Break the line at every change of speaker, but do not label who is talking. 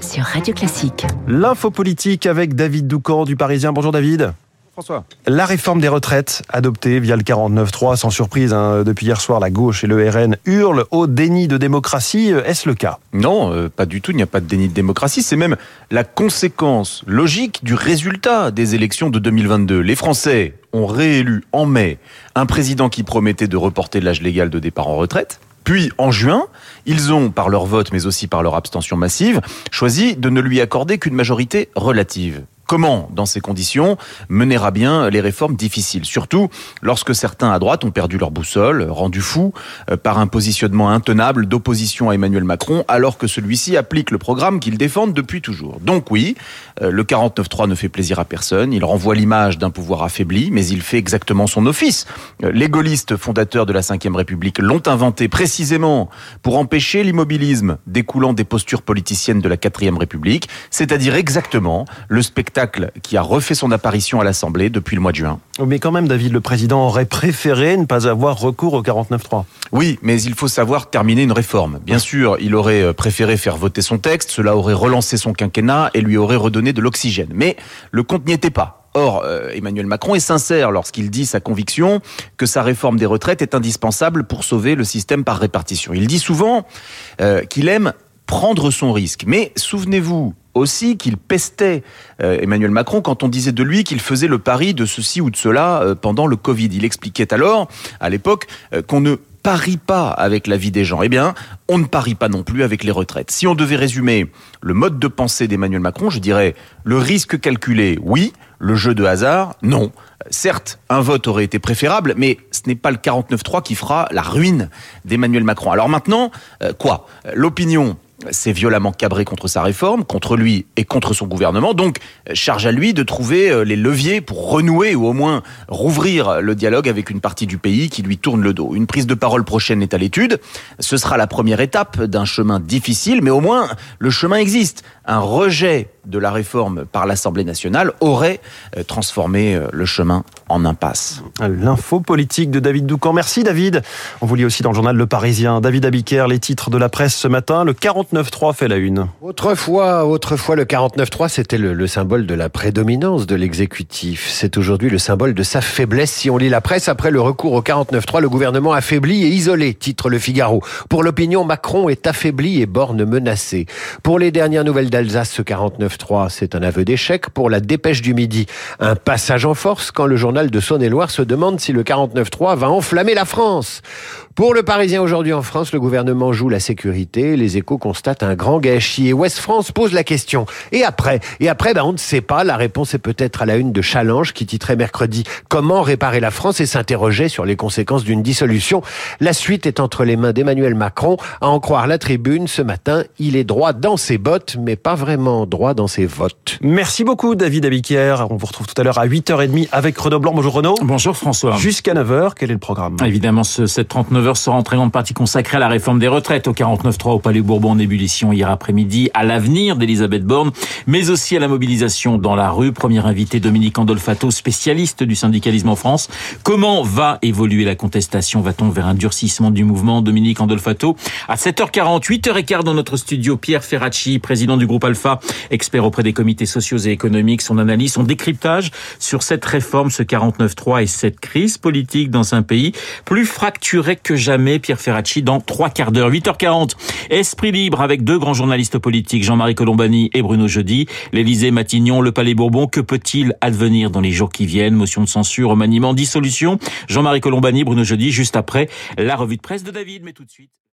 Sur Radio Classique.
L'info politique avec David Doucan du Parisien. Bonjour David.
François.
La réforme des retraites adoptée via le 49.3, sans surprise, hein, depuis hier soir, la gauche et le RN hurlent au déni de démocratie. Est-ce le cas?
Non, euh, pas du tout. Il n'y a pas de déni de démocratie. C'est même la conséquence logique du résultat des élections de 2022. Les Français ont réélu en mai un président qui promettait de reporter l'âge légal de départ en retraite. Puis, en juin, ils ont, par leur vote, mais aussi par leur abstention massive, choisi de ne lui accorder qu'une majorité relative. Comment, dans ces conditions, mener à bien les réformes difficiles Surtout lorsque certains à droite ont perdu leur boussole, rendus fous euh, par un positionnement intenable d'opposition à Emmanuel Macron, alors que celui-ci applique le programme qu'ils défendent depuis toujours. Donc oui, euh, le 49-3 ne fait plaisir à personne, il renvoie l'image d'un pouvoir affaibli, mais il fait exactement son office. Euh, les gaullistes fondateurs de la Ve République l'ont inventé précisément pour empêcher l'immobilisme découlant des postures politiciennes de la Quatrième République, c'est-à-dire exactement le spectacle qui a refait son apparition à l'Assemblée depuis le mois de juin.
Mais quand même, David, le président aurait préféré ne pas avoir recours au 49.3.
Oui, mais il faut savoir terminer une réforme. Bien sûr, il aurait euh, préféré faire voter son texte, cela aurait relancé son quinquennat et lui aurait redonné de l'oxygène. Mais le compte n'y était pas. Or, euh, Emmanuel Macron est sincère lorsqu'il dit sa conviction que sa réforme des retraites est indispensable pour sauver le système par répartition. Il dit souvent euh, qu'il aime prendre son risque. Mais souvenez-vous, aussi qu'il pestait euh, Emmanuel Macron quand on disait de lui qu'il faisait le pari de ceci ou de cela euh, pendant le Covid. Il expliquait alors, à l'époque, euh, qu'on ne parie pas avec la vie des gens. Eh bien, on ne parie pas non plus avec les retraites. Si on devait résumer le mode de pensée d'Emmanuel Macron, je dirais le risque calculé, oui, le jeu de hasard, non. Certes, un vote aurait été préférable, mais ce n'est pas le 49-3 qui fera la ruine d'Emmanuel Macron. Alors maintenant, quoi? L'opinion s'est violemment cabré contre sa réforme, contre lui et contre son gouvernement. Donc, charge à lui de trouver euh, les leviers pour renouer ou au moins rouvrir le dialogue avec une partie du pays qui lui tourne le dos. Une prise de parole prochaine est à l'étude. Ce sera la première étape d'un chemin difficile, mais au moins le chemin existe. Un rejet de la réforme par l'Assemblée nationale aurait euh, transformé euh, le chemin en impasse.
L'info politique de David Doucan. Merci David. On vous lit aussi dans le journal Le Parisien. David Abiker, les titres de la presse ce matin. Le 49-3 fait la une.
Autrefois, autrefois le 49-3, c'était le, le, symbole de la prédominance de l'exécutif. C'est aujourd'hui le symbole de sa faiblesse. Si on lit la presse, après le recours au 49-3, le gouvernement affaibli et isolé, titre Le Figaro. Pour l'opinion, Macron est affaibli et Borne menacé. Pour les dernières nouvelles d'Alsace, ce 49 c'est un aveu d'échec. Pour la dépêche du midi, un passage en force quand le journal de Saône-et-Loire se demande si le 49.3 va enflammer la France. Pour le Parisien aujourd'hui en France, le gouvernement joue la sécurité. Les échos constatent un grand gâchis. Et Ouest France pose la question. Et après Et après, ben, on ne sait pas. La réponse est peut-être à la une de Challenge qui titrait mercredi Comment réparer la France? et s'interrogeait sur les conséquences d'une dissolution. La suite est entre les mains d'Emmanuel Macron. À en croire la tribune, ce matin, il est droit dans ses bottes, mais pas vraiment droit dans ses votes.
Merci beaucoup, David Abiquier. On vous retrouve tout à l'heure à 8h30 avec Renaud Blanc. Bonjour Renaud.
Bonjour François.
Jusqu'à 9h, quel est le programme?
Évidemment, ce 739 sera en très grande partie consacré à la réforme des retraites au 49.3 au Palais Bourbon en ébullition hier après-midi, à l'avenir d'Elisabeth Borne, mais aussi à la mobilisation dans la rue. Premier invité Dominique Andolfato, spécialiste du syndicalisme en France. Comment va évoluer la contestation? Va-t-on vers un durcissement du mouvement? Dominique Andolfato À 7h40, 8h15 dans notre studio, Pierre Ferracci, président du groupe Alpha, expert auprès des comités sociaux et économiques, son analyse, son décryptage sur cette réforme, ce 49.3 et cette crise politique dans un pays plus fracturé que jamais Pierre Ferracci dans trois quarts d'heure. 8h40. Esprit libre avec deux grands journalistes politiques, Jean-Marie Colombani et Bruno Jeudi. L'Élysée, Matignon, le Palais Bourbon. Que peut-il advenir dans les jours qui viennent? Motion de censure, remaniement, dissolution. Jean-Marie Colombani, Bruno Jeudi, juste après la revue de presse de David. Mais tout de suite.